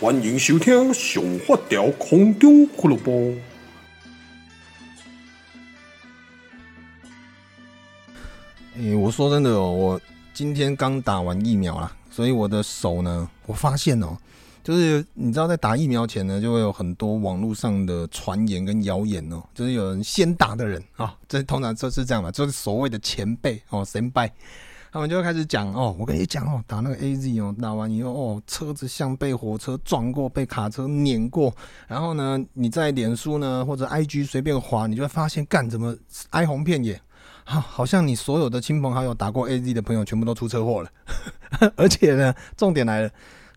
欢迎收听《上发条空中俱乐部》。诶，我说真的哦，我今天刚打完疫苗啦，所以我的手呢，我发现哦，就是你知道，在打疫苗前呢，就会有很多网络上的传言跟谣言哦，就是有人先打的人啊、哦，这通常就是这样嘛，就是所谓的前辈哦，先辈。他们就会开始讲哦，我跟你讲哦，打那个 AZ 哦，打完以后哦，车子像被火车撞过，被卡车碾过。然后呢，你在脸书呢或者 IG 随便滑，你就会发现，干怎么哀鸿遍野，好，好像你所有的亲朋好友打过 AZ 的朋友全部都出车祸了。而且呢，重点来了，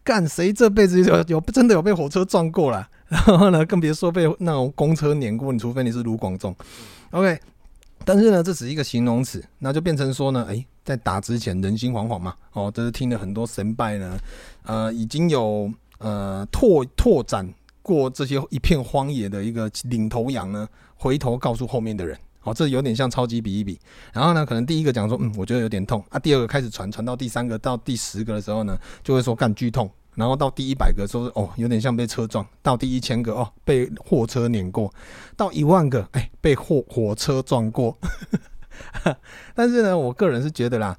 干谁这辈子有有真的有被火车撞过了？然后呢，更别说被那种公车碾过，你除非你是卢广仲。OK，但是呢，这只是一个形容词，那就变成说呢，哎。在打之前人心惶惶嘛，哦，这是听了很多神拜呢，呃，已经有呃拓拓展过这些一片荒野的一个领头羊呢，回头告诉后面的人，哦，这有点像超级比一比，然后呢，可能第一个讲说，嗯，我觉得有点痛啊，第二个开始传，传到第三个到第十个的时候呢，就会说干剧痛，然后到第一百个说哦，有点像被车撞，到第一千个哦，被货车碾过，到一万个哎，被货火车撞过。但是呢，我个人是觉得啦，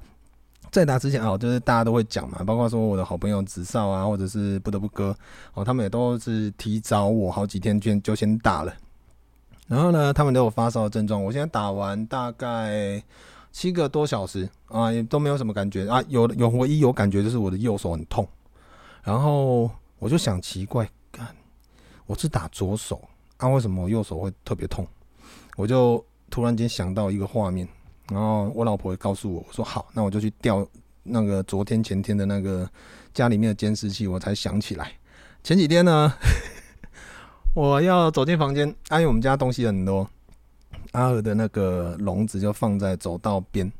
在打之前哦，就是大家都会讲嘛，包括说我的好朋友子少啊，或者是不得不哥哦，他们也都是提早我好几天就就先打了。然后呢，他们都有发烧的症状。我现在打完大概七个多小时啊，也都没有什么感觉啊。有有唯一有感觉就是我的右手很痛。然后我就想奇怪，干，我是打左手啊，为什么我右手会特别痛？我就。突然间想到一个画面，然后我老婆也告诉我，我说好，那我就去调那个昨天前天的那个家里面的监视器，我才想起来。前几天呢，我要走进房间，啊，因为我们家东西很多，阿尔的那个笼子就放在走道边，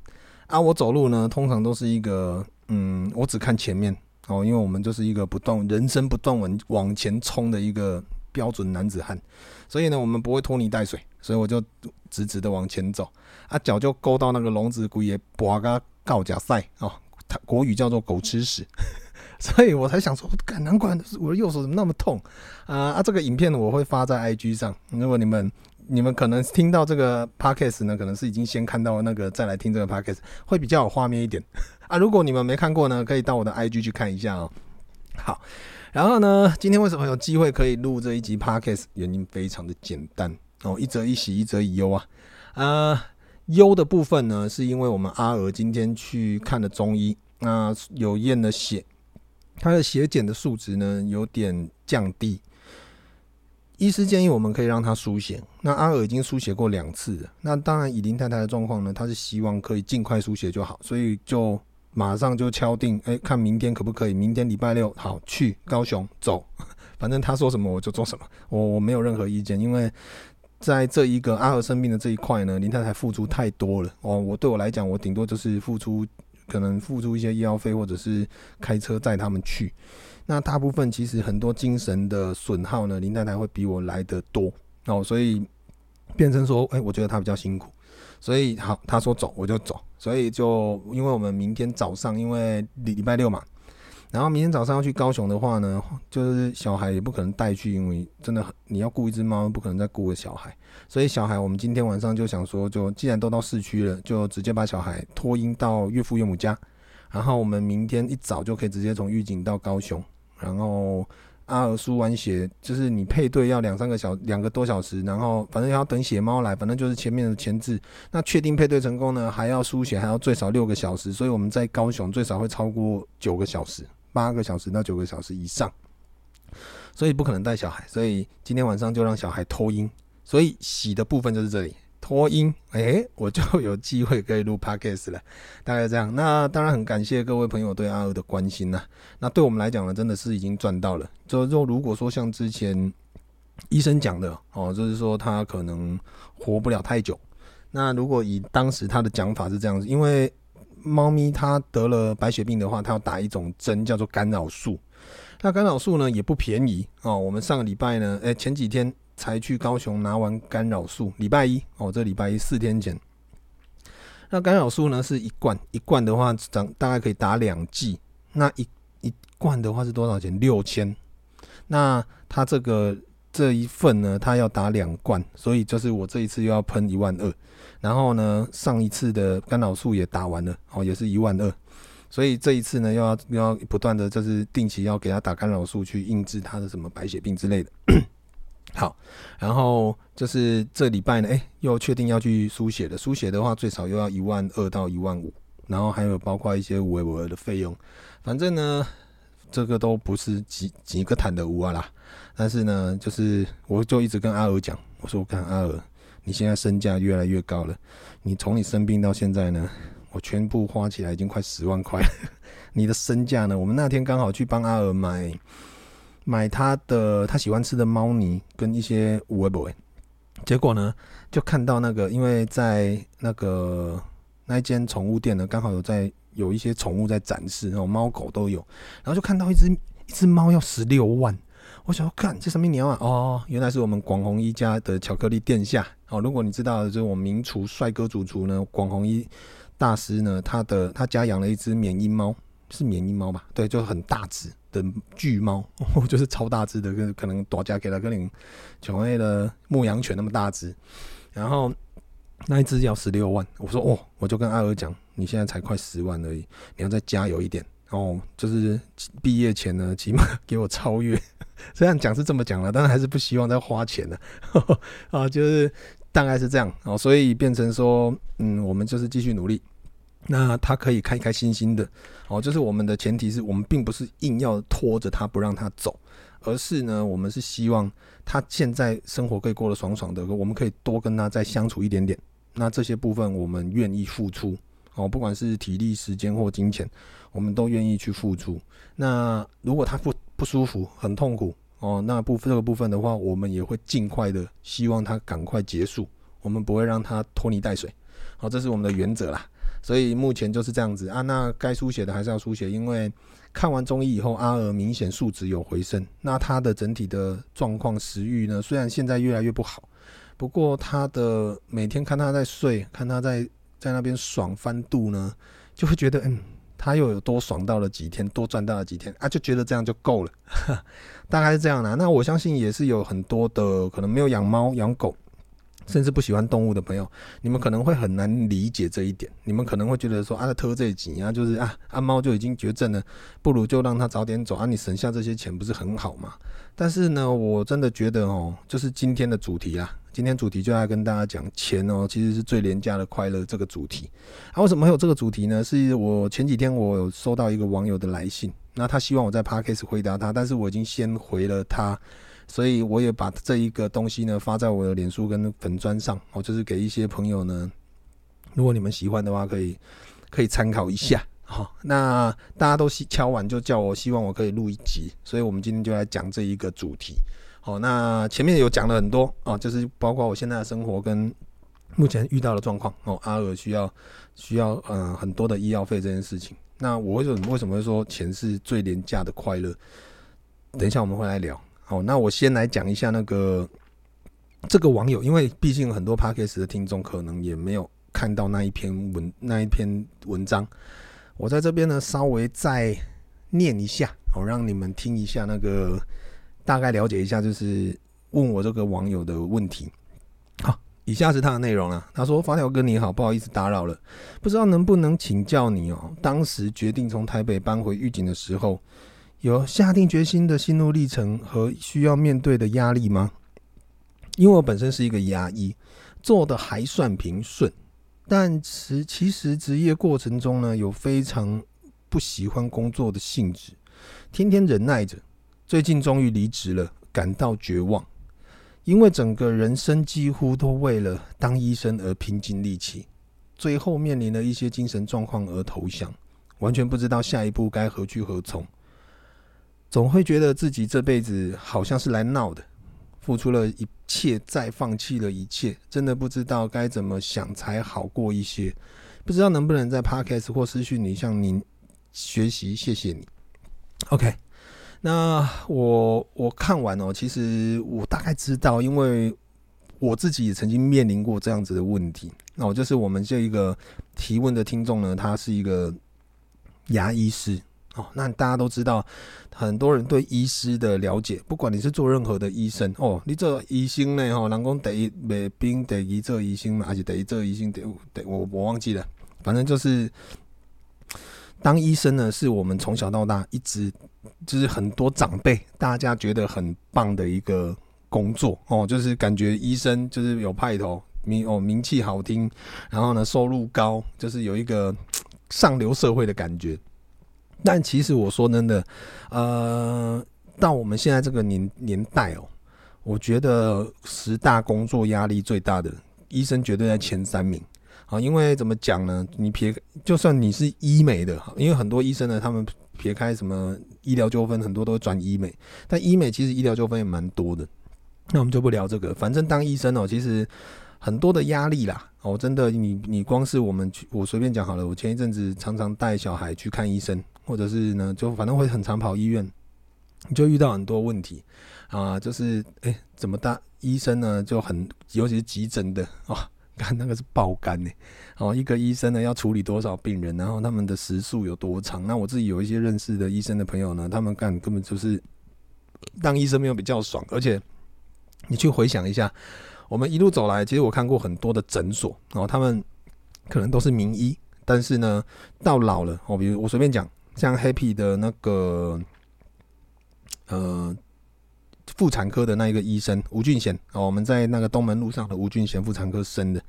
啊，我走路呢，通常都是一个，嗯，我只看前面哦，因为我们就是一个不断人生不断往往前冲的一个标准男子汉，所以呢，我们不会拖泥带水。所以我就直直的往前走，啊，脚就勾到那个笼子龟也拔个告假赛哦，它国语叫做狗吃屎，所以我才想说，干，难怪我的右手怎么那么痛啊啊！这个影片我会发在 IG 上，如果你们你们可能听到这个 Podcast 呢，可能是已经先看到那个再来听这个 Podcast 会比较有画面一点啊。如果你们没看过呢，可以到我的 IG 去看一下哦。好，然后呢，今天为什么有机会可以录这一集 Podcast？原因非常的简单。哦，一则一喜，一则以忧啊。啊，忧的部分呢，是因为我们阿娥今天去看了中医，那有验了血，他的血检的数值呢有点降低。医师建议我们可以让他输血。那阿娥已经输血过两次了。那当然，以林太太的状况呢，她是希望可以尽快输血就好，所以就马上就敲定，哎，看明天可不可以？明天礼拜六好去高雄走，反正他说什么我就做什么，我我没有任何意见，因为。在这一个阿娥生病的这一块呢，林太太付出太多了哦。我对我来讲，我顶多就是付出，可能付出一些医药费，或者是开车载他们去。那大部分其实很多精神的损耗呢，林太太会比我来得多哦。所以变成说，哎，我觉得他比较辛苦，所以好，他说走我就走。所以就因为我们明天早上，因为礼礼拜六嘛。然后明天早上要去高雄的话呢，就是小孩也不可能带去，因为真的你要雇一只猫，不可能再雇个小孩。所以小孩，我们今天晚上就想说，就既然都到市区了，就直接把小孩托婴到岳父岳母家。然后我们明天一早就可以直接从玉井到高雄。然后阿娥输完血，就是你配对要两三个小两个多小时，然后反正要等血猫来，反正就是前面的前置。那确定配对成功呢，还要输血，还要最少六个小时。所以我们在高雄最少会超过九个小时。八个小时到九个小时以上，所以不可能带小孩，所以今天晚上就让小孩托婴。所以洗的部分就是这里脱音，哎、我就有机会可以录 podcast 了，大概这样。那当然很感谢各位朋友对阿娥的关心呐。那对我们来讲呢，真的是已经赚到了。就就如果说像之前医生讲的哦，就是说他可能活不了太久。那如果以当时他的讲法是这样子，因为。猫咪它得了白血病的话，它要打一种针叫做干扰素。那干扰素呢也不便宜哦。我们上个礼拜呢，诶，前几天才去高雄拿完干扰素，礼拜一哦，这礼拜一四天前。那干扰素呢是一罐，一罐的话长大概可以打两剂。那一一罐的话是多少钱？六千。那他这个这一份呢，他要打两罐，所以就是我这一次又要喷一万二。然后呢，上一次的干扰素也打完了，哦，也是一万二。所以这一次呢，又要要不断的就是定期要给他打干扰素，去抑制他的什么白血病之类的。好，然后就是这礼拜呢，哎，又确定要去输血的，输血的话最少又要一万二到一万五，然后还有包括一些五维五的费用，反正呢，这个都不是几几个坦的五啊啦。但是呢，就是我就一直跟阿娥讲，我说我看阿娥，你现在身价越来越高了，你从你生病到现在呢，我全部花起来已经快十万块了，你的身价呢？我们那天刚好去帮阿娥买。买他的他喜欢吃的猫泥跟一些五味博，结果呢，就看到那个，因为在那个那一间宠物店呢，刚好有在有一些宠物在展示，那种猫狗都有，然后就看到一只一只猫要十六万，我想要看这什么鸟啊？哦，原来是我们广弘一家的巧克力殿下哦。如果你知道，就是我们名厨帅哥主厨呢，广弘一大师呢，他的他家养了一只缅因猫，是缅因猫吧？对，就很大只。的巨猫，就是超大只的，跟可能大家给了跟你所谓的牧羊犬那么大只，然后那一只要十六万，我说哦，我就跟阿娥讲，你现在才快十万而已，你要再加油一点哦，就是毕业前呢，起码给我超越。虽然讲是这么讲了，但是还是不希望再花钱了 啊，就是大概是这样哦，所以变成说，嗯，我们就是继续努力。那他可以开开心心的，哦，就是我们的前提是我们并不是硬要拖着他不让他走，而是呢，我们是希望他现在生活可以过得爽爽的，我们可以多跟他再相处一点点。那这些部分我们愿意付出，哦，不管是体力、时间或金钱，我们都愿意去付出。那如果他不不舒服、很痛苦，哦，那部分这个部分的话，我们也会尽快的希望他赶快结束，我们不会让他拖泥带水，好，这是我们的原则啦。所以目前就是这样子啊，那该输血的还是要输血，因为看完中医以后，阿娥明显数值有回升，那他的整体的状况食欲呢，虽然现在越来越不好，不过他的每天看他在睡，看他在在那边爽翻肚呢，就会觉得嗯，他又有多爽到了几天，多赚到了几天啊，就觉得这样就够了，大概是这样的。那我相信也是有很多的可能没有养猫养狗。甚至不喜欢动物的朋友，你们可能会很难理解这一点。你们可能会觉得说，啊，特这几啊，就是啊，阿猫就已经绝症了，不如就让它早点走啊，你省下这些钱不是很好吗？但是呢，我真的觉得哦，就是今天的主题啦，今天主题就要跟大家讲钱哦，其实是最廉价的快乐这个主题。啊，为什么会有这个主题呢？是我前几天我有收到一个网友的来信，那他希望我在 Podcast 回答他，但是我已经先回了他。所以我也把这一个东西呢发在我的脸书跟粉砖上，哦，就是给一些朋友呢，如果你们喜欢的话，可以可以参考一下。好，那大家都敲完就叫我，希望我可以录一集，所以我们今天就来讲这一个主题。好，那前面有讲了很多哦，就是包括我现在的生活跟目前遇到的状况哦，阿娥需要需要嗯很多的医药费这件事情。那我为什么为什么会说钱是最廉价的快乐？等一下我们会来聊。好，那我先来讲一下那个这个网友，因为毕竟很多 Podcast 的听众可能也没有看到那一篇文那一篇文章，我在这边呢稍微再念一下，好让你们听一下那个大概了解一下，就是问我这个网友的问题。好，以下是他的内容啊，他说：“发条哥你好，不好意思打扰了，不知道能不能请教你哦，当时决定从台北搬回狱警的时候。”有下定决心的心路历程和需要面对的压力吗？因为我本身是一个牙医，做的还算平顺，但是其实职业过程中呢，有非常不喜欢工作的性质，天天忍耐着。最近终于离职了，感到绝望，因为整个人生几乎都为了当医生而拼尽力气，最后面临了一些精神状况而投降，完全不知道下一步该何去何从。总会觉得自己这辈子好像是来闹的，付出了一切，再放弃了一切，真的不知道该怎么想才好过一些。不知道能不能在 Podcast 或私讯里向您学习，谢谢你。OK，那我我看完哦，其实我大概知道，因为我自己也曾经面临过这样子的问题。那我就是我们这一个提问的听众呢，他是一个牙医师。哦，那大家都知道，很多人对医师的了解，不管你是做任何的医生哦，你做医生呢，哈，人工第一卖冰，第一做医生嘛，还是第一做医生？第第我我忘记了，反正就是当医生呢，是我们从小到大一直就是很多长辈大家觉得很棒的一个工作哦，就是感觉医生就是有派头，名哦名气好听，然后呢收入高，就是有一个上流社会的感觉。但其实我说真的，呃，到我们现在这个年年代哦，我觉得十大工作压力最大的医生绝对在前三名啊。因为怎么讲呢？你撇就算你是医美的，因为很多医生呢，他们撇开什么医疗纠纷，很多都转医美。但医美其实医疗纠纷也蛮多的。那我们就不聊这个，反正当医生哦，其实很多的压力啦。哦，真的，你你光是我们去，我随便讲好了。我前一阵子常常带小孩去看医生。或者是呢，就反正会很常跑医院，你就遇到很多问题啊，就是哎、怎么大医生呢就很，尤其是急诊的哦，看那个是爆肝呢，哦，一个医生呢要处理多少病人，然后他们的时数有多长？那我自己有一些认识的医生的朋友呢，他们干根本就是当医生没有比较爽，而且你去回想一下，我们一路走来，其实我看过很多的诊所，然后他们可能都是名医，但是呢，到老了哦，比如我随便讲。像 Happy 的那个呃妇产科的那一个医生吴俊贤哦，我们在那个东门路上的吴俊贤妇产科生的。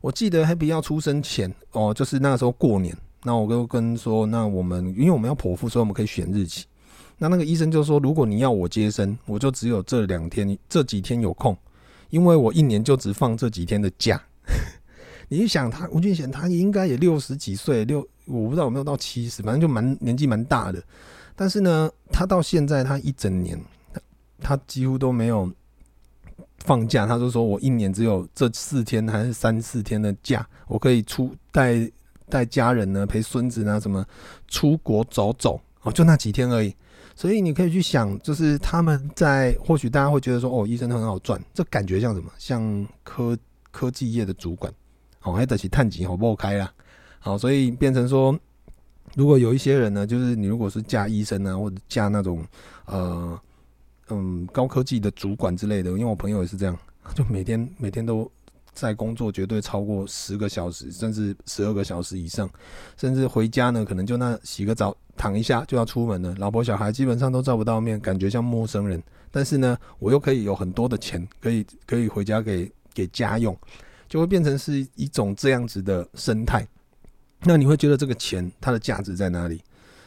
我记得 Happy 要出生前哦，就是那时候过年，那我就跟说，那我们因为我们要剖腹，所以我们可以选日期。那那个医生就说，如果你要我接生，我就只有这两天这几天有空，因为我一年就只放这几天的假。你想他吴俊贤，他应该也六十几岁六。我不知道有没有到七十，反正就蛮年纪蛮大的。但是呢，他到现在他一整年，他几乎都没有放假。他就说我一年只有这四天还是三四天的假，我可以出带带家人呢，陪孙子呢，什么出国走走哦，就那几天而已。所以你可以去想，就是他们在或许大家会觉得说，哦，医生很好赚，这感觉像什么？像科科技业的主管哦，还得起探级好不好开啦？好，所以变成说，如果有一些人呢，就是你如果是嫁医生啊，或者嫁那种呃嗯高科技的主管之类的，因为我朋友也是这样，就每天每天都在工作，绝对超过十个小时，甚至十二个小时以上，甚至回家呢，可能就那洗个澡，躺一下就要出门了，老婆小孩基本上都照不到面，感觉像陌生人。但是呢，我又可以有很多的钱，可以可以回家给给家用，就会变成是一种这样子的生态。那你会觉得这个钱它的价值在哪里？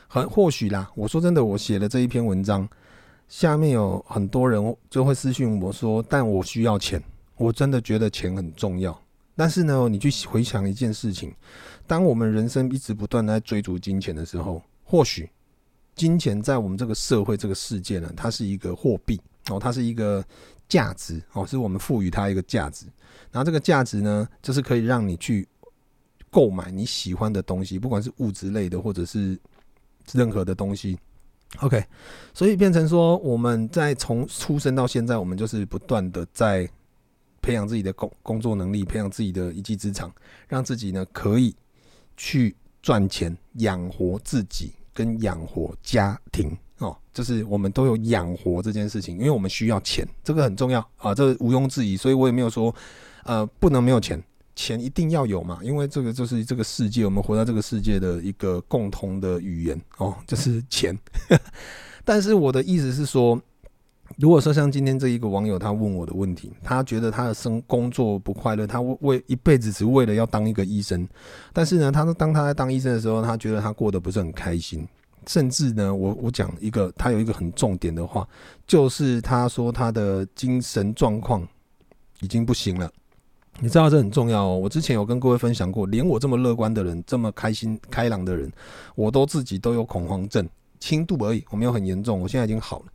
很或许啦。我说真的，我写了这一篇文章，下面有很多人就会私信我说：“但我需要钱。”我真的觉得钱很重要。但是呢，你去回想一件事情：当我们人生一直不断的在追逐金钱的时候，或许金钱在我们这个社会、这个世界呢，它是一个货币哦，它是一个价值哦，是我们赋予它一个价值。然后这个价值呢，就是可以让你去。购买你喜欢的东西，不管是物质类的，或者是任何的东西。OK，所以变成说，我们在从出生到现在，我们就是不断的在培养自己的工工作能力，培养自己的一技之长，让自己呢可以去赚钱养活自己跟养活家庭哦。就是我们都有养活这件事情，因为我们需要钱，这个很重要啊，这个毋庸置疑。所以我也没有说呃不能没有钱。钱一定要有嘛，因为这个就是这个世界，我们活在这个世界的一个共同的语言哦，就是钱。但是我的意思是说，如果说像今天这一个网友他问我的问题，他觉得他的生工作不快乐，他为一辈子只为了要当一个医生，但是呢，他当他在当医生的时候，他觉得他过得不是很开心，甚至呢，我我讲一个，他有一个很重点的话，就是他说他的精神状况已经不行了。你知道这很重要哦。我之前有跟各位分享过，连我这么乐观的人，这么开心开朗的人，我都自己都有恐慌症，轻度而已，我没有很严重。我现在已经好了，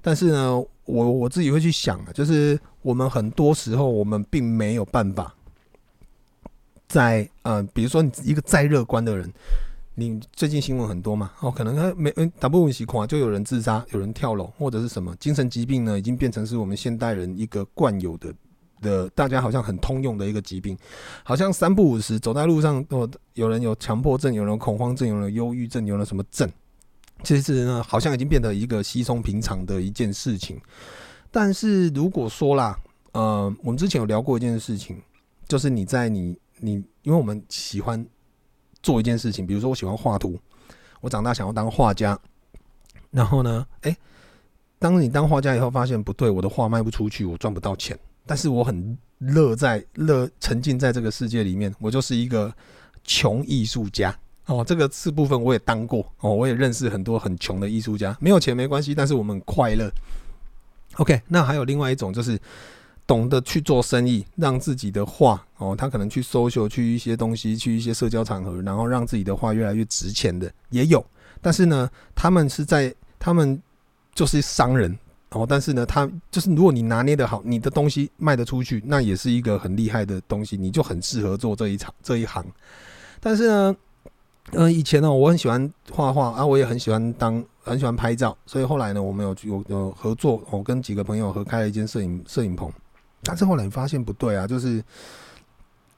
但是呢，我我自己会去想啊，就是我们很多时候我们并没有办法在呃，比如说你一个再乐观的人，你最近新闻很多嘛，哦，可能他没嗯，大部分情况就有人自杀，有人跳楼，或者是什么精神疾病呢，已经变成是我们现代人一个惯有的。的大家好像很通用的一个疾病，好像三不五时走在路上，都，有人有强迫症，有人恐慌症，有人忧郁症，有人什么症，其实呢，好像已经变得一个稀松平常的一件事情。但是如果说啦，呃，我们之前有聊过一件事情，就是你在你你，因为我们喜欢做一件事情，比如说我喜欢画图，我长大想要当画家，然后呢，诶，当你当画家以后，发现不对，我的画卖不出去，我赚不到钱，但是我很乐在乐沉浸在这个世界里面，我就是一个穷艺术家。哦，这个是部分我也当过哦，我也认识很多很穷的艺术家，没有钱没关系，但是我们很快乐。OK，那还有另外一种就是懂得去做生意，让自己的画哦，他可能去 social 去一些东西，去一些社交场合，然后让自己的画越来越值钱的也有。但是呢，他们是在他们就是商人哦，但是呢，他就是如果你拿捏得好，你的东西卖得出去，那也是一个很厉害的东西，你就很适合做这一场这一行。但是呢。嗯，以前呢，我很喜欢画画啊，我也很喜欢当，很喜欢拍照，所以后来呢，我们有有有合作，我跟几个朋友合开了一间摄影摄影棚。但是后来发现不对啊，就是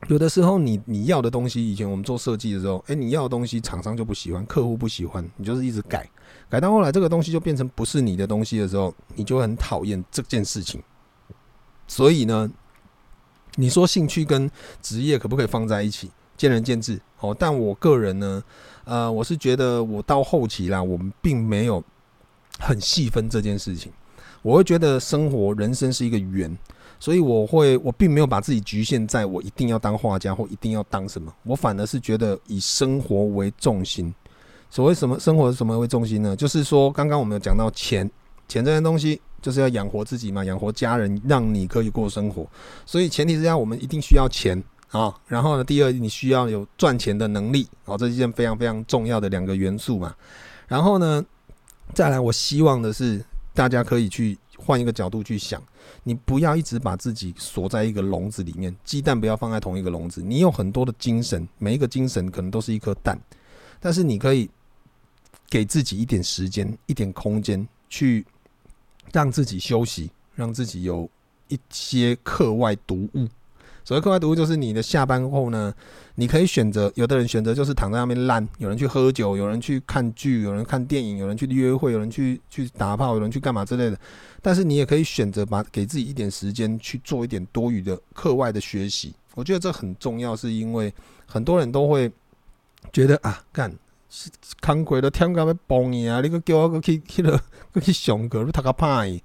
有的时候你你要的东西，以前我们做设计的时候，哎，你要的东西厂商就不喜欢，客户不喜欢，你就是一直改，改到后来这个东西就变成不是你的东西的时候，你就很讨厌这件事情。所以呢，你说兴趣跟职业可不可以放在一起？见仁见智，哦，但我个人呢，呃，我是觉得我到后期啦，我们并没有很细分这件事情。我会觉得生活人生是一个圆，所以我会我并没有把自己局限在我一定要当画家或一定要当什么，我反而是觉得以生活为重心。所谓什么生活什么为重心呢？就是说，刚刚我们有讲到钱，钱这件东西就是要养活自己嘛，养活家人，让你可以过生活。所以前提之下，我们一定需要钱。啊，然后呢，第二，你需要有赚钱的能力，哦，这是一件非常非常重要的两个元素嘛。然后呢，再来，我希望的是大家可以去换一个角度去想，你不要一直把自己锁在一个笼子里面，鸡蛋不要放在同一个笼子。你有很多的精神，每一个精神可能都是一颗蛋，但是你可以给自己一点时间、一点空间，去让自己休息，让自己有一些课外读物。所谓课外读物，就是你的下班后呢，你可以选择，有的人选择就是躺在那边烂，有人去喝酒，有人去看剧，有人看电影，有人去约会，有人去去打炮，有人去干嘛之类的。但是你也可以选择把给自己一点时间去做一点多余的课外的学习。我觉得这很重要，是因为很多人都会觉得啊，干，康亏的天干要崩你啊，你个叫我去 去了去熊哥，你读个歹。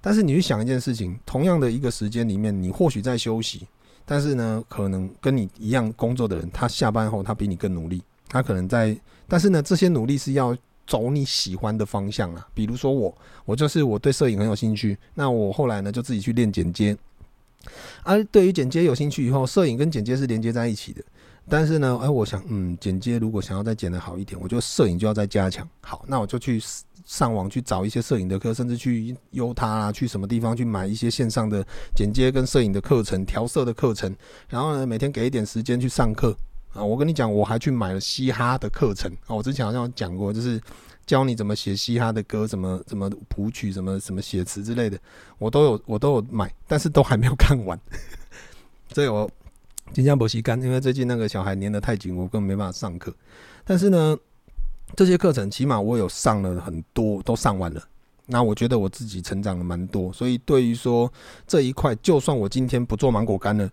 但是你去想一件事情，同样的一个时间里面，你或许在休息。但是呢，可能跟你一样工作的人，他下班后他比你更努力。他可能在，但是呢，这些努力是要走你喜欢的方向啊。比如说我，我就是我对摄影很有兴趣，那我后来呢就自己去练剪接。而对于剪接有兴趣以后，摄影跟剪接是连接在一起的。但是呢，哎，我想，嗯，剪接如果想要再剪得好一点，我觉得摄影就要再加强。好，那我就去。上网去找一些摄影的课，甚至去优他啊，去什么地方去买一些线上的剪接跟摄影的课程、调色的课程，然后呢，每天给一点时间去上课啊。我跟你讲，我还去买了嘻哈的课程啊。我之前好像讲过，就是教你怎么写嘻哈的歌，怎么怎么谱曲，什么什么写词之类的，我都有我都有买，但是都还没有看完。所以我今天不习干，因为最近那个小孩粘得太紧，我根本没办法上课。但是呢。这些课程起码我有上了很多，都上完了。那我觉得我自己成长了蛮多，所以对于说这一块，就算我今天不做芒果干了，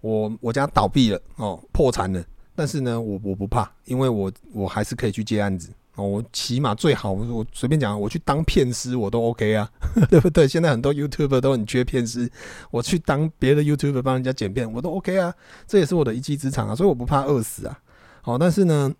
我我家倒闭了哦，破产了，但是呢，我我不怕，因为我我还是可以去接案子哦。我起码最好，我随便讲，我去当片师我都 OK 啊，对不对？现在很多 YouTuber 都很缺片师，我去当别的 YouTuber 帮人家剪片，我都 OK 啊，这也是我的一技之长啊，所以我不怕饿死啊。好，但是呢。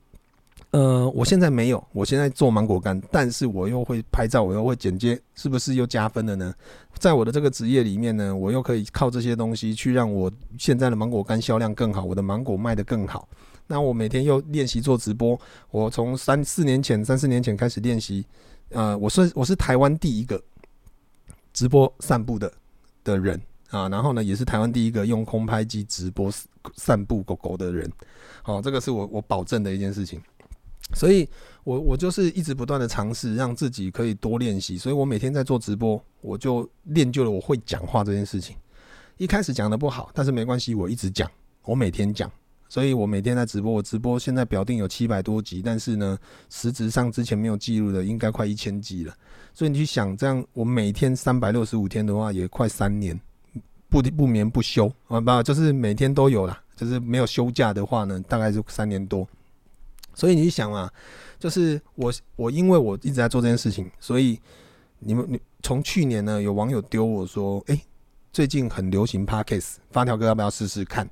呃，我现在没有，我现在做芒果干，但是我又会拍照，我又会剪接，是不是又加分了呢？在我的这个职业里面呢，我又可以靠这些东西去让我现在的芒果干销量更好，我的芒果卖得更好。那我每天又练习做直播，我从三四年前、三四年前开始练习，呃，我是我是台湾第一个直播散步的的人啊，然后呢，也是台湾第一个用空拍机直播散步狗狗的人。好，这个是我我保证的一件事情。所以我，我就是一直不断的尝试，让自己可以多练习。所以我每天在做直播，我就练就了我会讲话这件事情。一开始讲的不好，但是没关系，我一直讲，我每天讲所以我每天在直播。我直播现在表定有七百多集，但是呢，实质上之前没有记录的应该快一千集了。所以你去想，这样我每天三百六十五天的话，也快三年，不不眠不休啊，不就是每天都有啦，就是没有休假的话呢，大概就三年多。所以你想啊，就是我我因为我一直在做这件事情，所以你们你从去年呢，有网友丢我说，哎、最近很流行 Podcast，发条哥要不要试试看？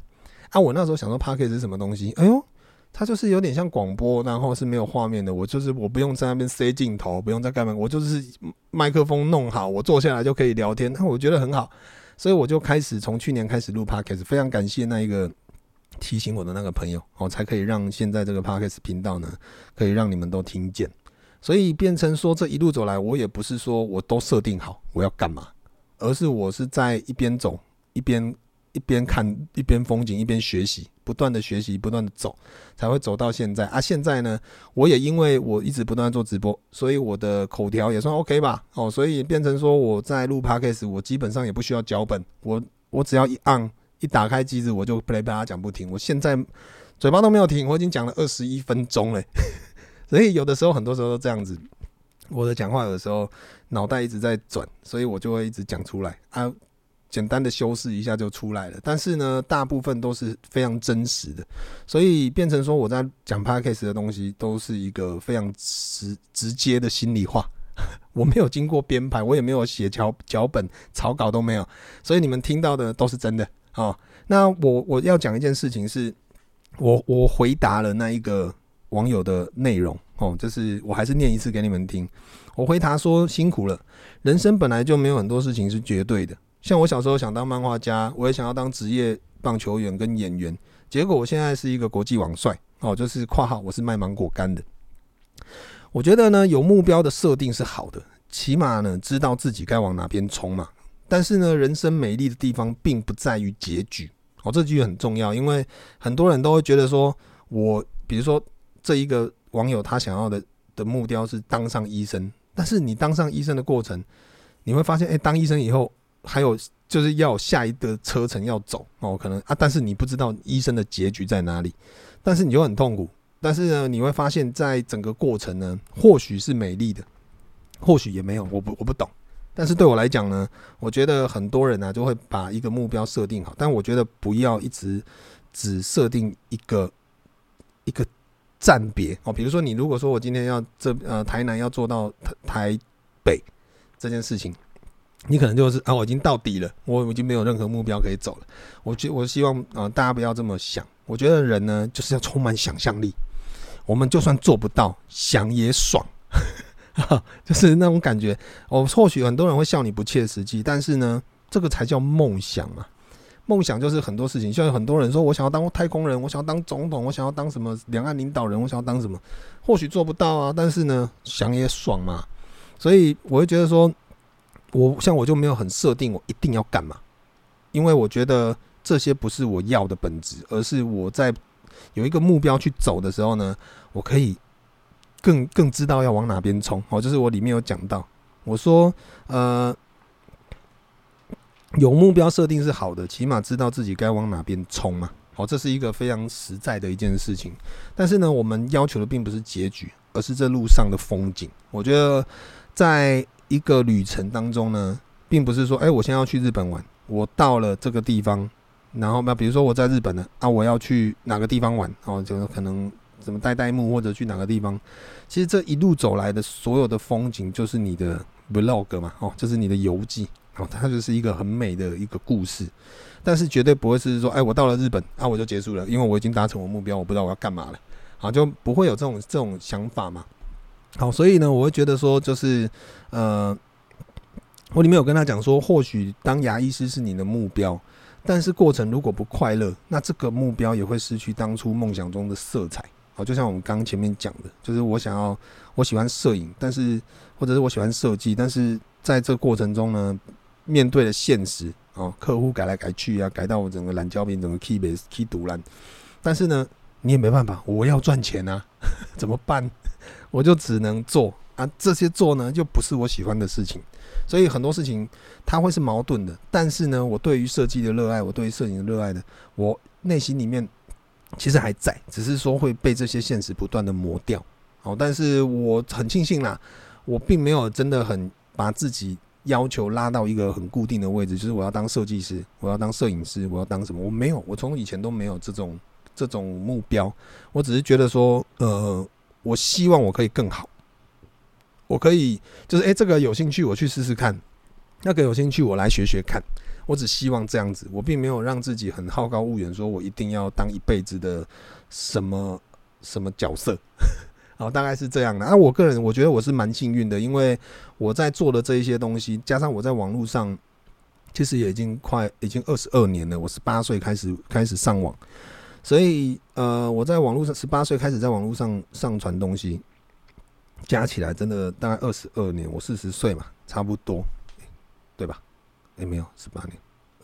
啊，我那时候想说 Podcast 是什么东西？哎呦，它就是有点像广播，然后是没有画面的。我就是我不用在那边塞镜头，不用再干嘛，我就是麦克风弄好，我坐下来就可以聊天。那我觉得很好，所以我就开始从去年开始录 Podcast。非常感谢那一个提醒我的那个朋友，哦，才可以让现在这个 Podcast 频道呢，可以让你们都听见。所以变成说这一路走来，我也不是说我都设定好我要干嘛，而是我是在一边走一边。一边看一边风景，一边学习，不断的学习，不断的走，才会走到现在啊！现在呢，我也因为我一直不断做直播，所以我的口条也算 OK 吧？哦，所以变成说我在录 Podcast，我基本上也不需要脚本，我我只要一按一打开机子，我就噼里啪啦讲不停。我现在嘴巴都没有停，我已经讲了二十一分钟了。所以有的时候，很多时候都这样子，我的讲话有的时候脑袋一直在转，所以我就会一直讲出来啊。简单的修饰一下就出来了，但是呢，大部分都是非常真实的，所以变成说我在讲 Podcast 的东西都是一个非常直直接的心里话，我没有经过编排，我也没有写脚脚本草稿都没有，所以你们听到的都是真的啊、哦。那我我要讲一件事情是，我我回答了那一个网友的内容哦，就是我还是念一次给你们听，我回答说辛苦了，人生本来就没有很多事情是绝对的。像我小时候想当漫画家，我也想要当职业棒球员跟演员，结果我现在是一个国际网帅哦，就是括号我是卖芒果干的。我觉得呢，有目标的设定是好的，起码呢知道自己该往哪边冲嘛。但是呢，人生美丽的地方并不在于结局哦，这句很重要，因为很多人都会觉得说，我比如说这一个网友他想要的的目标是当上医生，但是你当上医生的过程，你会发现，哎，当医生以后。还有就是要下一个车程要走哦，可能啊，但是你不知道医生的结局在哪里，但是你就很痛苦。但是呢，你会发现在整个过程呢，或许是美丽的，或许也没有，我不我不懂。但是对我来讲呢，我觉得很多人呢、就会把一个目标设定好，但我觉得不要一直只设定一个一个站别哦。比如说你如果说我今天要这呃台南要做到台台北这件事情。你可能就是啊，我已经到底了，我已经没有任何目标可以走了。我觉我希望啊，大家不要这么想。我觉得人呢，就是要充满想象力。我们就算做不到，想也爽，就是那种感觉。我或许很多人会笑你不切实际，但是呢，这个才叫梦想嘛。梦想就是很多事情，像有很多人说我想要当太空人，我想要当总统，我想要当什么两岸领导人，我想要当什么，或许做不到啊，但是呢，想也爽嘛。所以我会觉得说。我像我就没有很设定我一定要干嘛，因为我觉得这些不是我要的本质，而是我在有一个目标去走的时候呢，我可以更更知道要往哪边冲。哦，就是我里面有讲到，我说呃，有目标设定是好的，起码知道自己该往哪边冲嘛。哦，这是一个非常实在的一件事情。但是呢，我们要求的并不是结局，而是这路上的风景。我觉得在。一个旅程当中呢，并不是说，哎，我现在要去日本玩，我到了这个地方，然后那比如说我在日本呢，啊，我要去哪个地方玩，哦，就可能怎么带带木或者去哪个地方，其实这一路走来的所有的风景，就是你的 vlog 嘛，哦，就是你的游记，哦，它就是一个很美的一个故事，但是绝对不会是说，哎，我到了日本，啊，我就结束了，因为我已经达成我目标，我不知道我要干嘛了，好，就不会有这种这种想法嘛。好，所以呢，我会觉得说，就是，呃，我里面有跟他讲说，或许当牙医师是你的目标，但是过程如果不快乐，那这个目标也会失去当初梦想中的色彩。好，就像我们刚前面讲的，就是我想要，我喜欢摄影，但是或者是我喜欢设计，但是在这过程中呢，面对了现实，哦，客户改来改去啊，改到我整个蓝胶片，整个 key base key 堵烂，但是呢，你也没办法，我要赚钱啊，怎么办？我就只能做啊，这些做呢就不是我喜欢的事情，所以很多事情它会是矛盾的。但是呢，我对于设计的热爱，我对于摄影的热爱的，我内心里面其实还在，只是说会被这些现实不断的磨掉。好，但是我很庆幸啦，我并没有真的很把自己要求拉到一个很固定的位置，就是我要当设计师，我要当摄影师，我要当什么？我没有，我从以前都没有这种这种目标。我只是觉得说，呃，我希望我可以更好，我可以就是诶、这个有兴趣我去试试看，那个有兴趣我来学学看。我只希望这样子，我并没有让自己很好高骛远，说我一定要当一辈子的什么什么角色，好，大概是这样的。啊，我个人我觉得我是蛮幸运的，因为我在做的这一些东西，加上我在网络上，其实也已经快已经二十二年了。我十八岁开始开始上网，所以呃，我在网络上十八岁开始在网络上上传东西，加起来真的大概二十二年。我四十岁嘛，差不多，对吧？也、没有十八年，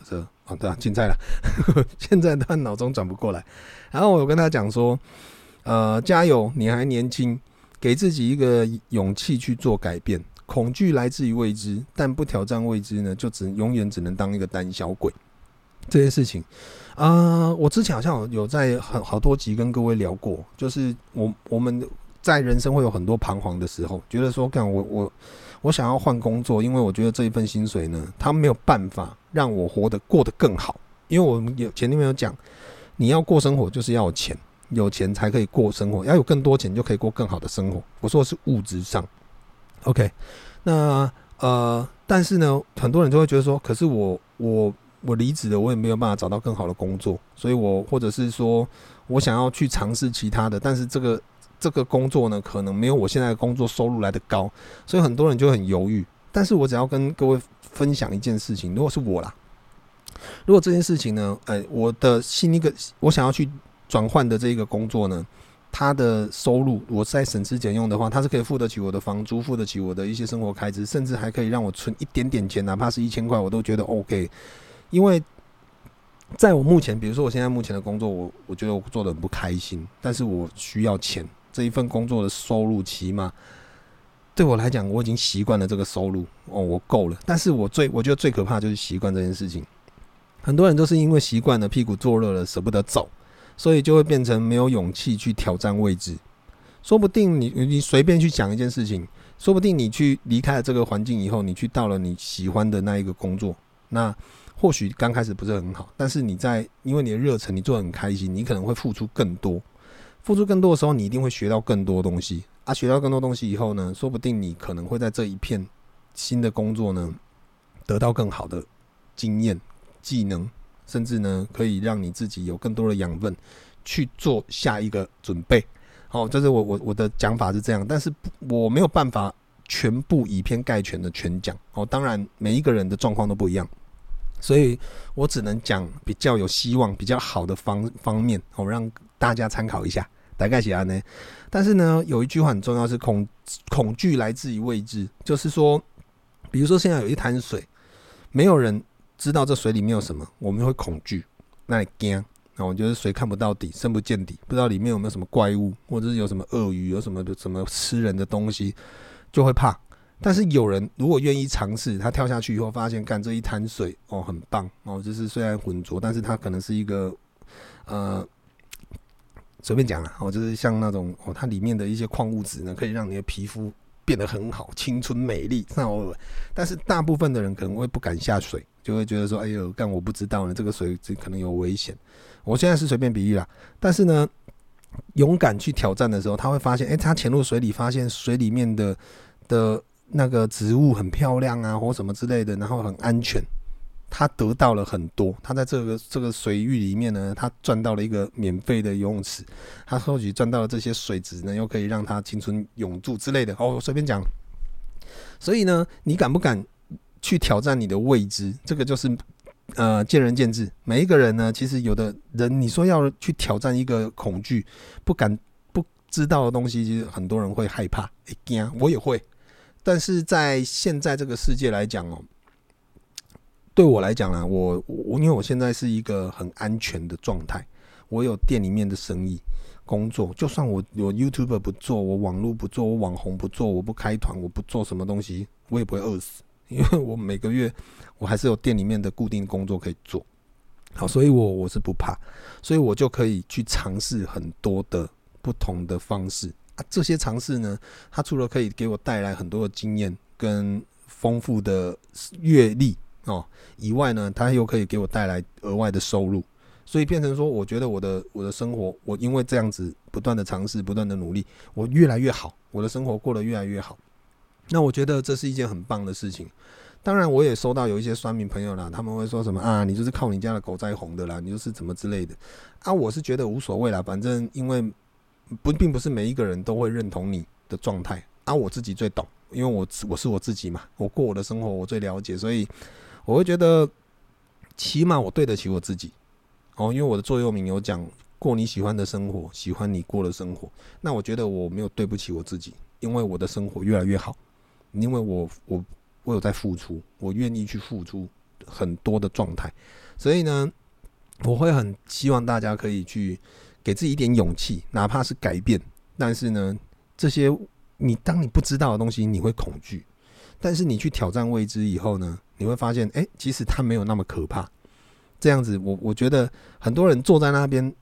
这哦对啊，精彩了。现在他脑中转不过来。然后我跟他讲说，呃，加油，你还年轻，给自己一个勇气去做改变。恐惧来自于未知，但不挑战未知呢，就只永远只能当一个胆小鬼。这些事情啊、我之前好像有在很好多集跟各位聊过，就是我我们在人生会有很多彷徨的时候，觉得说，干我我。我想要换工作，因为我觉得这一份薪水呢，它没有办法让我活得过得更好。因为我有前面有讲，你要过生活就是要有钱，有钱才可以过生活，要有更多钱就可以过更好的生活。我说的是物质上。OK，那呃，但是呢，很多人就会觉得说，可是我我我离职了，我也没有办法找到更好的工作，所以我或者是说我想要去尝试其他的，但是这个。这个工作呢，可能没有我现在的工作收入来得高，所以很多人就很犹豫。但是我只要跟各位分享一件事情，如果是我啦，如果这件事情呢，哎，我的新一个我想要去转换的这一个工作呢，它的收入我在省吃俭用的话，它是可以付得起我的房租，付得起我的一些生活开支，甚至还可以让我存一点点钱，哪怕是一千块，我都觉得 OK。因为在我目前，比如说我现在目前的工作，我我觉得我做的很不开心，但是我需要钱。这一份工作的收入，起码对我来讲，我已经习惯了这个收入哦，我够了。但是我最我觉得最可怕就是习惯这件事情。很多人都是因为习惯了，屁股坐热了，舍不得走，所以就会变成没有勇气去挑战未知。说不定你你随便去讲一件事情，说不定你去离开了这个环境以后，你去到了你喜欢的那一个工作，那或许刚开始不是很好，但是你在因为你的热忱，你做得很开心，你可能会付出更多。付出更多的时候，你一定会学到更多东西啊！学到更多东西以后呢，说不定你可能会在这一片新的工作呢，得到更好的经验、技能，甚至呢，可以让你自己有更多的养分去做下一个准备。好，这是我我我的讲法是这样，但是我没有办法全部以偏概全的全讲。哦，当然每一个人的状况都不一样，所以我只能讲比较有希望、比较好的方方面，哦，让大家参考一下。大概写完呢，但是呢，有一句话很重要，是恐恐惧来自于未知。就是说，比如说现在有一滩水，没有人知道这水里面有什么，我们会恐惧，那惊。那我觉得水看不到底，深不见底，不知道里面有没有什么怪物，或者是有什么鳄鱼，有什么什么吃人的东西，就会怕。但是有人如果愿意尝试，他跳下去以后发现，干这一滩水哦，很棒哦，就是虽然浑浊，但是它可能是一个呃。随便讲了哦，就是像那种哦，它里面的一些矿物质呢，可以让你的皮肤变得很好，青春美丽。那我，但是大部分的人可能会不敢下水，就会觉得说：“哎呦，干我不知道呢，这个水这可能有危险。”我现在是随便比喻啦，但是呢，勇敢去挑战的时候，他会发现，哎，他潜入水里，发现水里面的的那个植物很漂亮啊，或什么之类的，然后很安全。他得到了很多，他在这个这个水域里面呢，他赚到了一个免费的游泳池，他或许赚到了这些水质呢，又可以让他青春永驻之类的。哦，我随便讲。所以呢，你敢不敢去挑战你的未知？这个就是呃见仁见智。每一个人呢，其实有的人你说要去挑战一个恐惧、不敢不知道的东西，其实很多人会害怕，会惊，我也会。但是在现在这个世界来讲哦。对我来讲呢，我我因为我现在是一个很安全的状态，我有店里面的生意工作，就算我我 YouTube 不做，我网络不做，我网红不做，我不开团，我不做什么东西，我也不会饿死，因为我每个月我还是有店里面的固定工作可以做，好，所以我我是不怕，所以我就可以去尝试很多的不同的方式啊。这些尝试呢，它除了可以给我带来很多的经验跟丰富的阅历哦以外呢，它又可以给我带来额外的收入。所以变成说，我觉得我的我的生活，我因为这样子不断的尝试，不断的努力，我越来越好，我的生活过得越来越好。那我觉得这是一件很棒的事情。当然，我也收到有一些酸民朋友啦，他们会说什么啊，你就是靠你家的狗在红的啦，你就是怎么之类的啊。我是觉得无所谓啦，反正因为不并不是每一个人都会认同你的状态啊，我自己最懂，因为我我是我自己嘛，我过我的生活我最了解，所以我会觉得起码我对得起我自己哦，因为我的座右铭有讲过你喜欢的生活，喜欢你过的生活，那我觉得我没有对不起我自己，因为我的生活越来越好，因为我我。我有在付出，我愿意去付出很多的状态，所以呢，我会很希望大家可以去给自己一点勇气，哪怕是改变。但是呢，这些你当你不知道的东西，你会恐惧；但是你去挑战未知以后呢，你会发现，哎，其实它没有那么可怕。这样子，我我觉得很多人坐在那边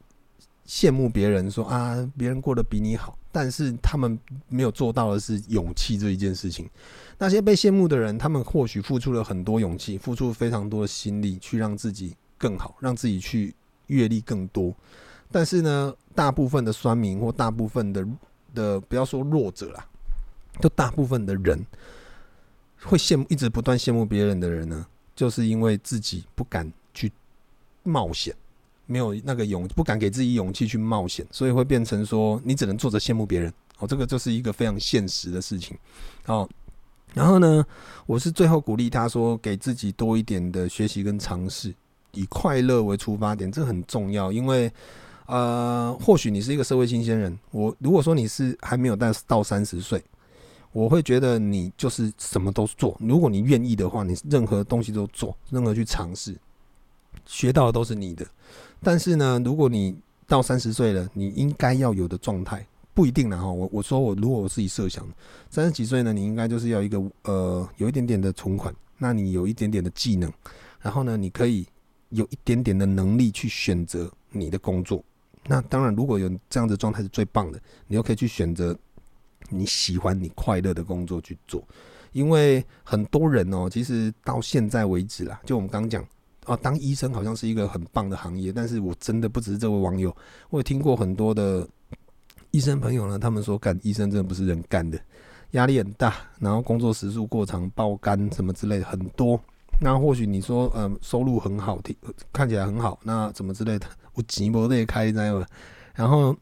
羡慕别人说啊，别人过得比你好，但是他们没有做到的是勇气这一件事情。那些被羡慕的人，他们或许付出了很多勇气，付出非常多的心力，去让自己更好，让自己去阅历更多。但是呢，大部分的酸民或大部分的的，不要说弱者啦，就大部分的人会羡慕，一直不断羡慕别人的人呢，就是因为自己不敢去冒险，没有那个勇，不敢给自己勇气去冒险，所以会变成说，你只能坐着羡慕别人。哦，这个就是一个非常现实的事情。哦。然后呢，我是最后鼓励他说，给自己多一点的学习跟尝试，以快乐为出发点，这很重要。因为，呃，或许你是一个社会新鲜人，我如果说你是还没有到到三十岁，我会觉得你就是什么都做。如果你愿意的话，你任何东西都做，任何去尝试，学到的都是你的。但是呢，如果你到三十岁了，你应该要有的状态。不一定啦哈，我我说我如果我自己设想，三十几岁呢，你应该就是要一个呃有一点点的存款，那你有一点点的技能，然后呢，你可以有一点点的能力去选择你的工作。那当然，如果有这样的状态是最棒的，你又可以去选择你喜欢、你快乐的工作去做。因为很多人哦，其实到现在为止啦，就我们刚讲哦，当医生好像是一个很棒的行业，但是我真的不只是这位网友，我有听过很多的。医生朋友呢，他们说干医生真的不是人干的，压力很大，然后工作时数过长、爆肝什么之类的很多。那或许你说，嗯、收入很好，听看起来很好，那怎么之类的，我寂寞也开在了。然后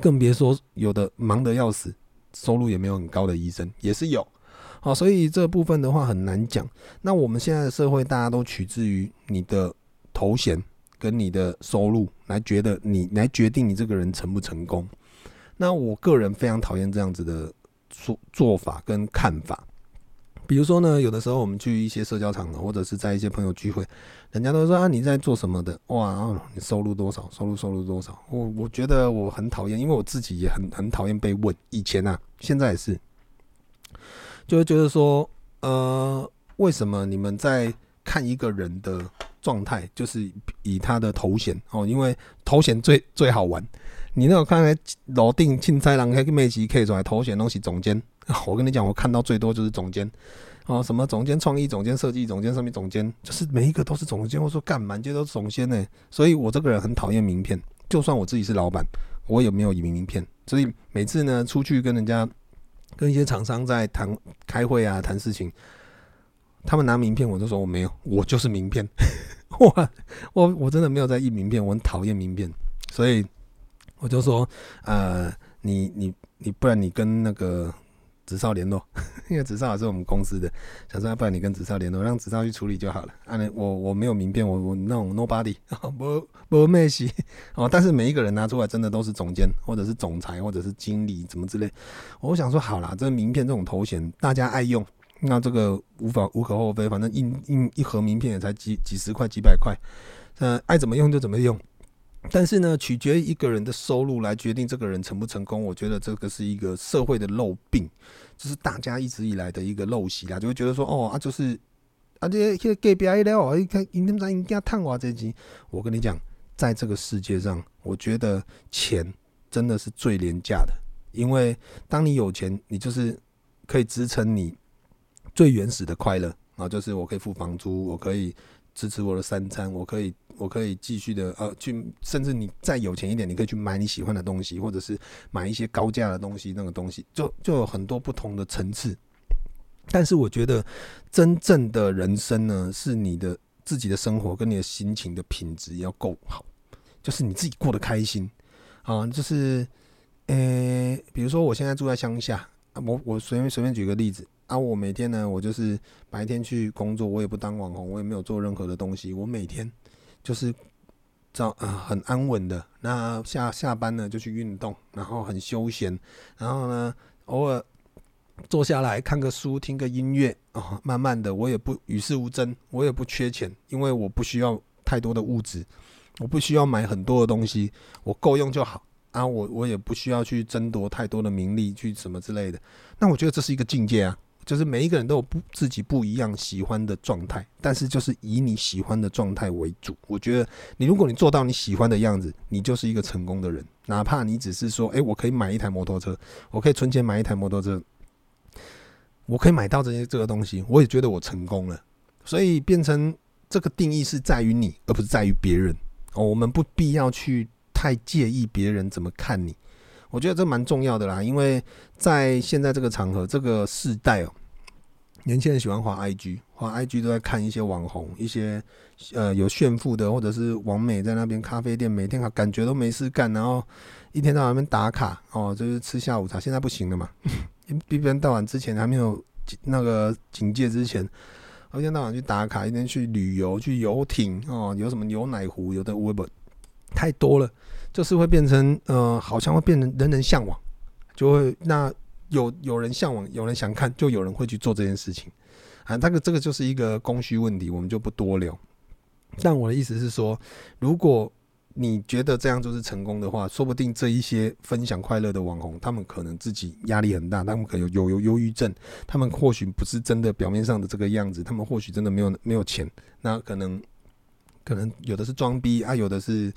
更别说有的忙得要死，收入也没有很高的医生也是有。好，所以这部分的话很难讲。那我们现在的社会，大家都取之于你的头衔跟你的收入来觉得你来决定你这个人成不成功。那我个人非常讨厌这样子的做做法跟看法。比如说呢，有的时候我们去一些社交场合，或者是在一些朋友聚会，人家都说啊，你在做什么的？哇，你收入多少？收入收入多少？我我觉得我很讨厌，因为我自己也很很讨厌被问。以前啊，现在也是，就会觉得说，呃，为什么你们在看一个人的状态，就是以他的头衔哦，因为头衔最最好玩。你那个看来楼顶青菜郎可以每集可以出来头衔东西总监，我跟你讲，我看到最多就是总监哦，什么总监创意总监设计总监上面总监，就是每一个都是总监。我说干满街都是总监呢，所以我这个人很讨厌名片。就算我自己是老板，我也没有名名片。所以每次呢出去跟人家跟一些厂商在谈开会啊谈事情，他们拿名片，我就说我没有，我就是名片。我我我真的没有在印名片，我很讨厌名片，所以。我就说，呃，你你你，不然你跟那个子少联络，因为子少也是我们公司的，想说，不然你跟子少联络，让子少去处理就好了。啊，我我没有名片，我我那种 nobody，不 不没事哦。但是每一个人拿出来，真的都是总监，或者是总裁，或者是经理，怎么之类。我想说，好啦，这名片这种头衔，大家爱用，那这个无法无可厚非，反正印印一盒名片也才几几十块几百块，嗯、爱怎么用就怎么用。但是呢，取决于一个人的收入来决定这个人成不成功。我觉得这个是一个社会的漏病，就是大家一直以来的一个陋习啦，就会觉得说，哦啊，就是啊，这这隔壁一了，一看，因他们应该赚我这钱。我跟你讲，在这个世界上，我觉得钱真的是最廉价的，因为当你有钱，你就是可以支撑你最原始的快乐啊，就是我可以付房租，我可以支持我的三餐，我可以。我可以继续的呃，去甚至你再有钱一点，你可以去买你喜欢的东西，或者是买一些高价的东西。那个东西就就有很多不同的层次。但是我觉得真正的人生呢，是你的自己的生活跟你的心情的品质要够好，就是你自己过得开心啊。就是呃、比如说我现在住在乡下，我我随便随便举个例子。啊，我每天呢，我就是白天去工作，我也不当网红，我也没有做任何的东西，我每天。就是早啊，很安稳的。那下下班呢，就去运动，然后很休闲。然后呢，偶尔坐下来看个书，听个音乐啊。慢慢的，我也不与世无争，我也不缺钱，因为我不需要太多的物质，我不需要买很多的东西，我够用就好啊。我我也不需要去争夺太多的名利，去什么之类的。那我觉得这是一个境界啊。就是每一个人都有不自己不一样喜欢的状态，但是就是以你喜欢的状态为主。我觉得你如果你做到你喜欢的样子，你就是一个成功的人。哪怕你只是说，哎，我可以买一台摩托车，我可以存钱买一台摩托车，我可以买到这些这个东西，我也觉得我成功了。所以变成这个定义是在于你，而不是在于别人。哦，我们不必要去太介意别人怎么看你。我觉得这蛮重要的啦，因为在现在这个场合、这个世代哦，年轻人喜欢滑 IG，滑 IG 都在看一些网红，一些呃有炫富的，或者是王美在那边咖啡店，每天感觉都没事干，然后一天到晚那边打卡哦，就是吃下午茶。现在不行了嘛，一天到晚之前还没有那个警戒之前，一天到晚去打卡，一天去旅游，去游艇哦，有什么牛奶湖，有的微博太多了。就是会变成呃，好像会变成人人向往，就会那有有人向往，有人想看，就有人会去做这件事情啊。这个这个就是一个供需问题，我们就不多聊。但我的意思是说，如果你觉得这样就是成功的话，说不定这一些分享快乐的网红，他们可能自己压力很大，他们可能有有有忧郁症，他们或许不是真的表面上的这个样子，他们或许真的没有没有钱，那可能可能有的是装逼啊，有的是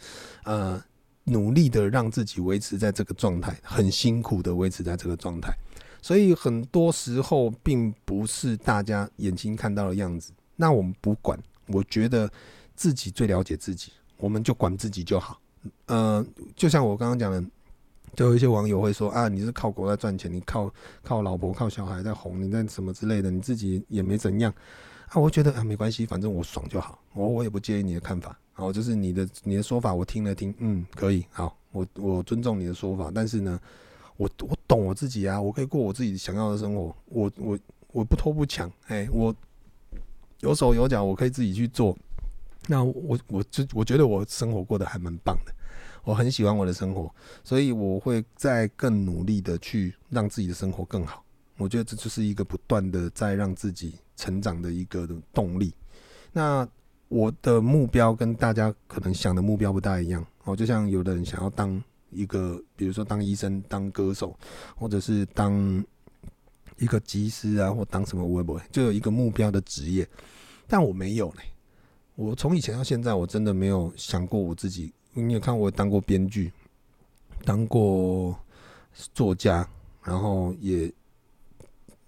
呃。努力的让自己维持在这个状态，很辛苦的维持在这个状态，所以很多时候并不是大家眼睛看到的样子。那我们不管，我觉得自己最了解自己，我们就管自己就好。呃，就像我刚刚讲的，就有一些网友会说啊，你是靠国在赚钱，你靠靠老婆靠小孩在哄，你在什么之类的，你自己也没怎样啊。我觉得啊，没关系，反正我爽就好，我我也不介意你的看法。好，就是你的你的说法，我听了听，嗯，可以，好，我我尊重你的说法，但是呢，我我懂我自己啊，我可以过我自己想要的生活，我我我不偷不抢，哎，我有手有脚，我可以自己去做，那我我就我觉得我生活过得还蛮棒的，我很喜欢我的生活，所以我会再更努力的去让自己的生活更好，我觉得这就是一个不断的在让自己成长的一个动力，那。我的目标跟大家可能想的目标不大一样哦，就像有的人想要当一个，比如说当医生、当歌手，或者是当一个技师啊，或当什么，我不会，就有一个目标的职业。但我没有呢，我从以前到现在，我真的没有想过我自己。你有看我当过编剧，当过作家，然后也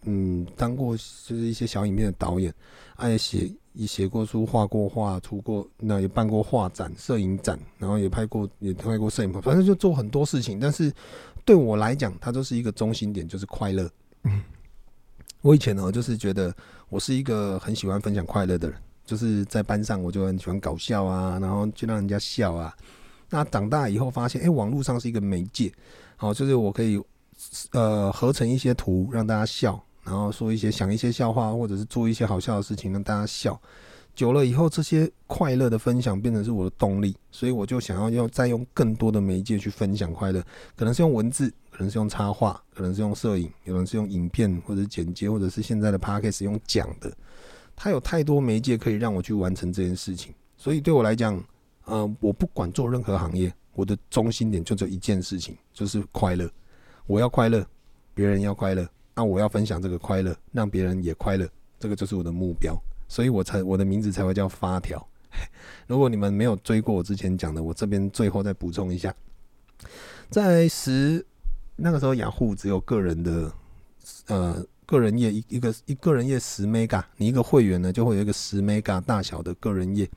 嗯当过就是一些小影片的导演，爱写。也写过书，画过画，出过那也办过画展、摄影展，然后也拍过也拍过摄影，反正就做很多事情。但是对我来讲，它都是一个中心点，就是快乐。我以前呢，就是觉得我是一个很喜欢分享快乐的人，就是在班上我就很喜欢搞笑啊，然后就让人家笑啊。那长大以后发现，哎，网络上是一个媒介，好，就是我可以呃合成一些图让大家笑。然后说一些想一些笑话，或者是做一些好笑的事情让大家笑，久了以后，这些快乐的分享变成是我的动力，所以我就想要要再用更多的媒介去分享快乐，可能是用文字，可能是用插画，可能是用摄影，有人是用影片或者剪接，或者是现在的 podcast 用讲的，它有太多媒介可以让我去完成这件事情，所以对我来讲，呃，我不管做任何行业，我的中心点就只有一件事情，就是快乐，我要快乐，别人要快乐。那、我要分享这个快乐，让别人也快乐，这个就是我的目标。所以我才我的名字才会叫发条。如果你们没有追过我之前讲的，我这边最后再补充一下，在十那个时候，雅虎只有个人的呃个人页一一个一个人页十 mega，你一个会员呢就会有一个十 mega 大小的个人页。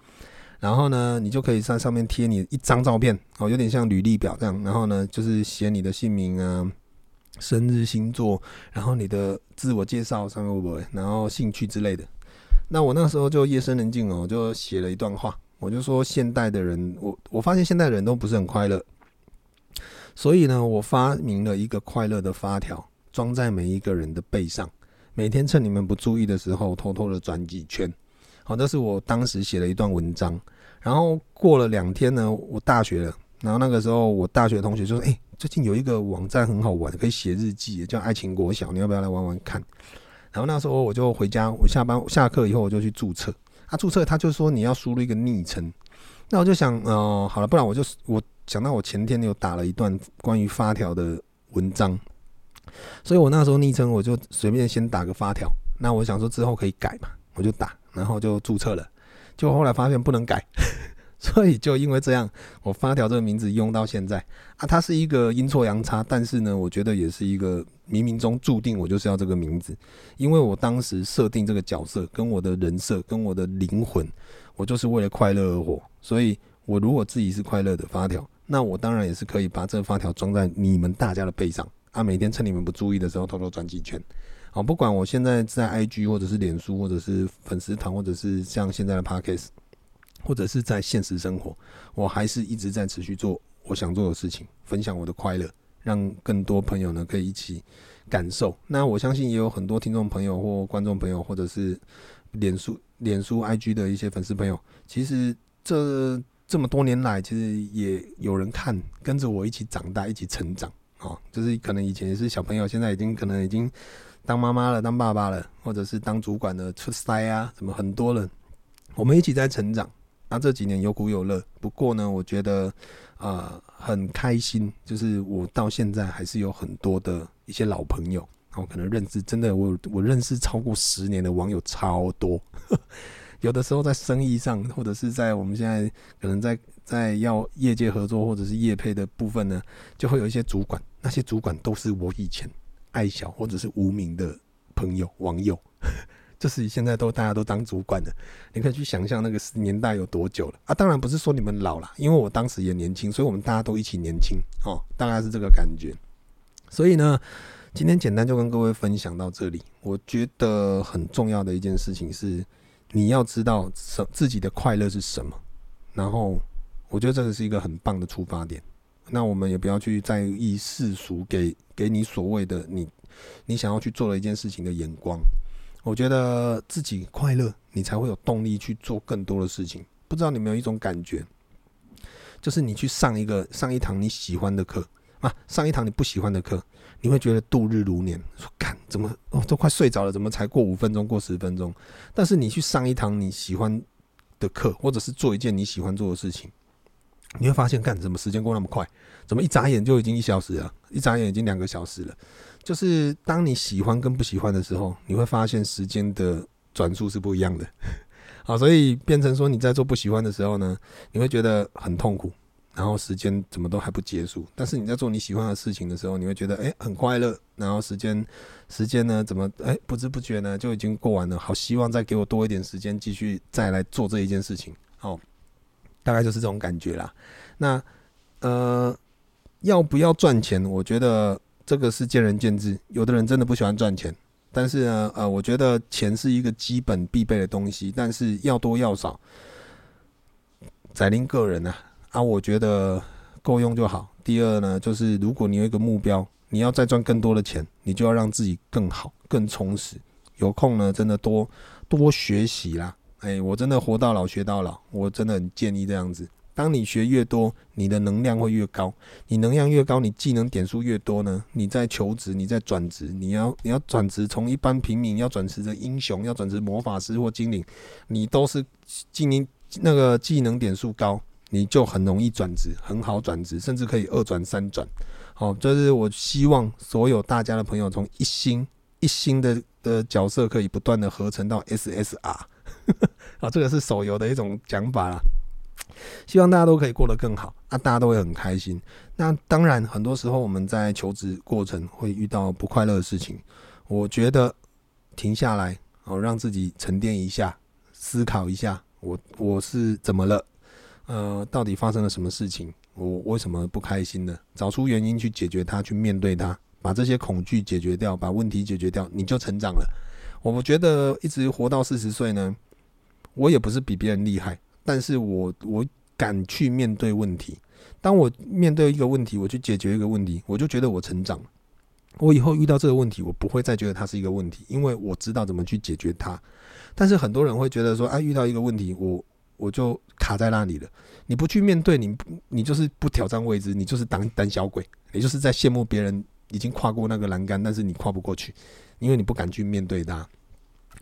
然后呢，你就可以在上面贴你一张照片哦，有点像履历表这样。然后呢，就是写你的姓名啊、生日、星座，然后你的自我介绍上面会，然后兴趣之类的。那我那时候就夜深人静哦，就写了一段话，我就说现代的人，我我发现现代人都不是很快乐，所以呢，我发明了一个快乐的发条，装在每一个人的背上，每天趁你们不注意的时候，偷偷的转几圈。好，这是我当时写了一段文章，然后过了两天呢，我大学了，然后那个时候我大学同学就说：“哎，最近有一个网站很好玩，可以写日记，叫爱情国小，你要不要来玩玩看？”然后那时候我就回家，我下班下课以后我就去注册，他注册他就说你要输入一个昵称，那我就想，哦、好了，不然我就我想到我前天有打了一段关于发条的文章，所以我那时候昵称我就随便先打个发条，那我想说之后可以改嘛，我就打。然后就注册了，就后来发现不能改，所以就因为这样，我发条这个名字用到现在啊。它是一个阴错阳差，但是呢，我觉得也是一个冥冥中注定，我就是要这个名字，因为我当时设定这个角色，跟我的人设，跟我的灵魂，我就是为了快乐而活。所以，我如果自己是快乐的发条，那我当然也是可以把这个发条装在你们大家的背上啊，每天趁你们不注意的时候偷偷转几圈。好，不管我现在在 IG 或者是脸书，或者是粉丝团，或者是像现在的 Podcast，或者是在现实生活，我还是一直在持续做我想做的事情，分享我的快乐，让更多朋友呢可以一起感受。那我相信也有很多听众朋友或观众朋友，或者是脸书、脸书 IG 的一些粉丝朋友，其实这这么多年来，其实也有人看，跟着我一起长大，一起成长啊，就是可能以前是小朋友，现在已经可能已经。当妈妈了，当爸爸了，或者是当主管的出差啊，什么很多人，我们一起在成长。那这几年有苦有乐，不过呢，我觉得、呃、很开心，就是我到现在还是有很多的一些老朋友，我可能认识真的我我认识超过十年的网友超多。有的时候在生意上，或者是在我们现在可能在在要业界合作或者是业配的部分呢，就会有一些主管，那些主管都是我以前。爱小或者是无名的朋友网友，就是现在都大家都当主管了，你可以去想象那个年代有多久了啊！当然不是说你们老了，因为我当时也年轻，所以我们大家都一起年轻哦，大概是这个感觉。所以呢，今天简单就跟各位分享到这里。我觉得很重要的一件事情是，你要知道什自己的快乐是什么，然后我觉得这个是一个很棒的出发点。那我们也不要去在意世俗给给你所谓的你你想要去做的一件事情的眼光。我觉得自己快乐，你才会有动力去做更多的事情。不知道你有没有一种感觉，就是你去上一个上一堂你喜欢的课啊，上一堂你不喜欢的课，你会觉得度日如年。说干怎么哦都快睡着了，怎么才过五分钟过十分钟？但是你去上一堂你喜欢的课，或者是做一件你喜欢做的事情。你会发现，干怎么时间过那么快？怎么一眨眼就已经一小时了？一眨眼已经两个小时了。就是当你喜欢跟不喜欢的时候，你会发现时间的转速是不一样的。好，所以变成说你在做不喜欢的时候呢，你会觉得很痛苦，然后时间怎么都还不结束。但是你在做你喜欢的事情的时候，你会觉得诶很快乐，然后时间时间呢怎么诶不知不觉呢就已经过完了。好，希望再给我多一点时间，继续再来做这一件事情。好。大概就是这种感觉啦。那呃，要不要赚钱？我觉得这个是见仁见智。有的人真的不喜欢赚钱，但是呢，呃，我觉得钱是一个基本必备的东西，但是要多要少，宰您个人啊。啊，我觉得够用就好。第二呢，就是如果你有一个目标，你要再赚更多的钱，你就要让自己更好、更充实。有空呢，真的多多学习啦。哎、我真的活到老学到老，我真的很建议这样子。当你学越多，你的能量会越高。你能量越高，你技能点数越多呢。你在求职，你在转职，你要你要转职，从一般平民要转职成英雄，要转职魔法师或精灵，你都是精灵那个技能点数高，你就很容易转职，很好转职，甚至可以二转三转。好，这、就是我希望所有大家的朋友从一星一星的的角色可以不断的合成到 SSR。啊，这个是手游的一种讲法啦。希望大家都可以过得更好，啊，大家都会很开心。那当然，很多时候我们在求职过程会遇到不快乐的事情。我觉得停下来，哦，让自己沉淀一下，思考一下，我我是怎么了？呃，到底发生了什么事情？我为什么不开心呢？找出原因去解决它，去面对它，把这些恐惧解决掉，把问题解决掉，你就成长了。我觉得一直活到四十岁呢，我也不是比别人厉害。但是我我敢去面对问题，当我面对一个问题，我去解决一个问题，我就觉得我成长。我以后遇到这个问题，我不会再觉得它是一个问题，因为我知道怎么去解决它。但是很多人会觉得说，啊，遇到一个问题，我我就卡在那里了。你不去面对，你你就是不挑战未知，你就是胆胆小鬼，也就是在羡慕别人已经跨过那个栏杆，但是你跨不过去，因为你不敢去面对它。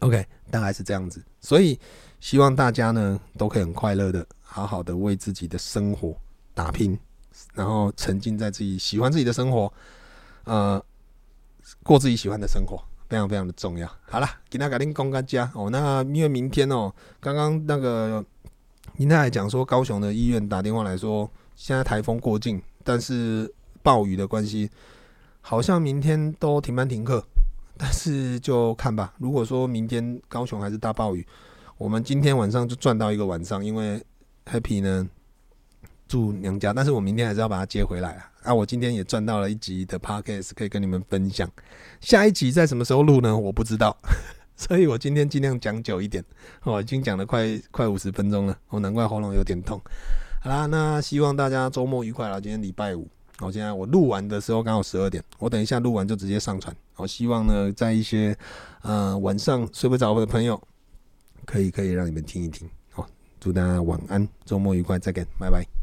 OK，大概是这样子，所以。希望大家呢都可以很快乐的，好好的为自己的生活打拼，然后沉浸在自己喜欢自己的生活，呃，过自己喜欢的生活，非常非常的重要。好了，今天赶紧公干家哦。那因为明天哦，刚刚那个您太太讲说，高雄的医院打电话来说，现在台风过境，但是暴雨的关系，好像明天都停班停课。但是就看吧，如果说明天高雄还是大暴雨。我们今天晚上就赚到一个晚上，因为 Happy 呢住娘家，但是我明天还是要把他接回来啊。啊，我今天也赚到了一集的 Podcast 可以跟你们分享。下一集在什么时候录呢？我不知道，所以我今天尽量讲久一点。哦，已经讲了快快五十分钟了，我难怪喉咙有点痛。好啦，那希望大家周末愉快啦。今天礼拜五，我现在我录完的时候刚好十二点，我等一下录完就直接上传。我希望呢，在一些呃晚上睡不着的朋友。可以，可以让你们听一听。好，祝大家晚安，周末愉快，再见，拜拜。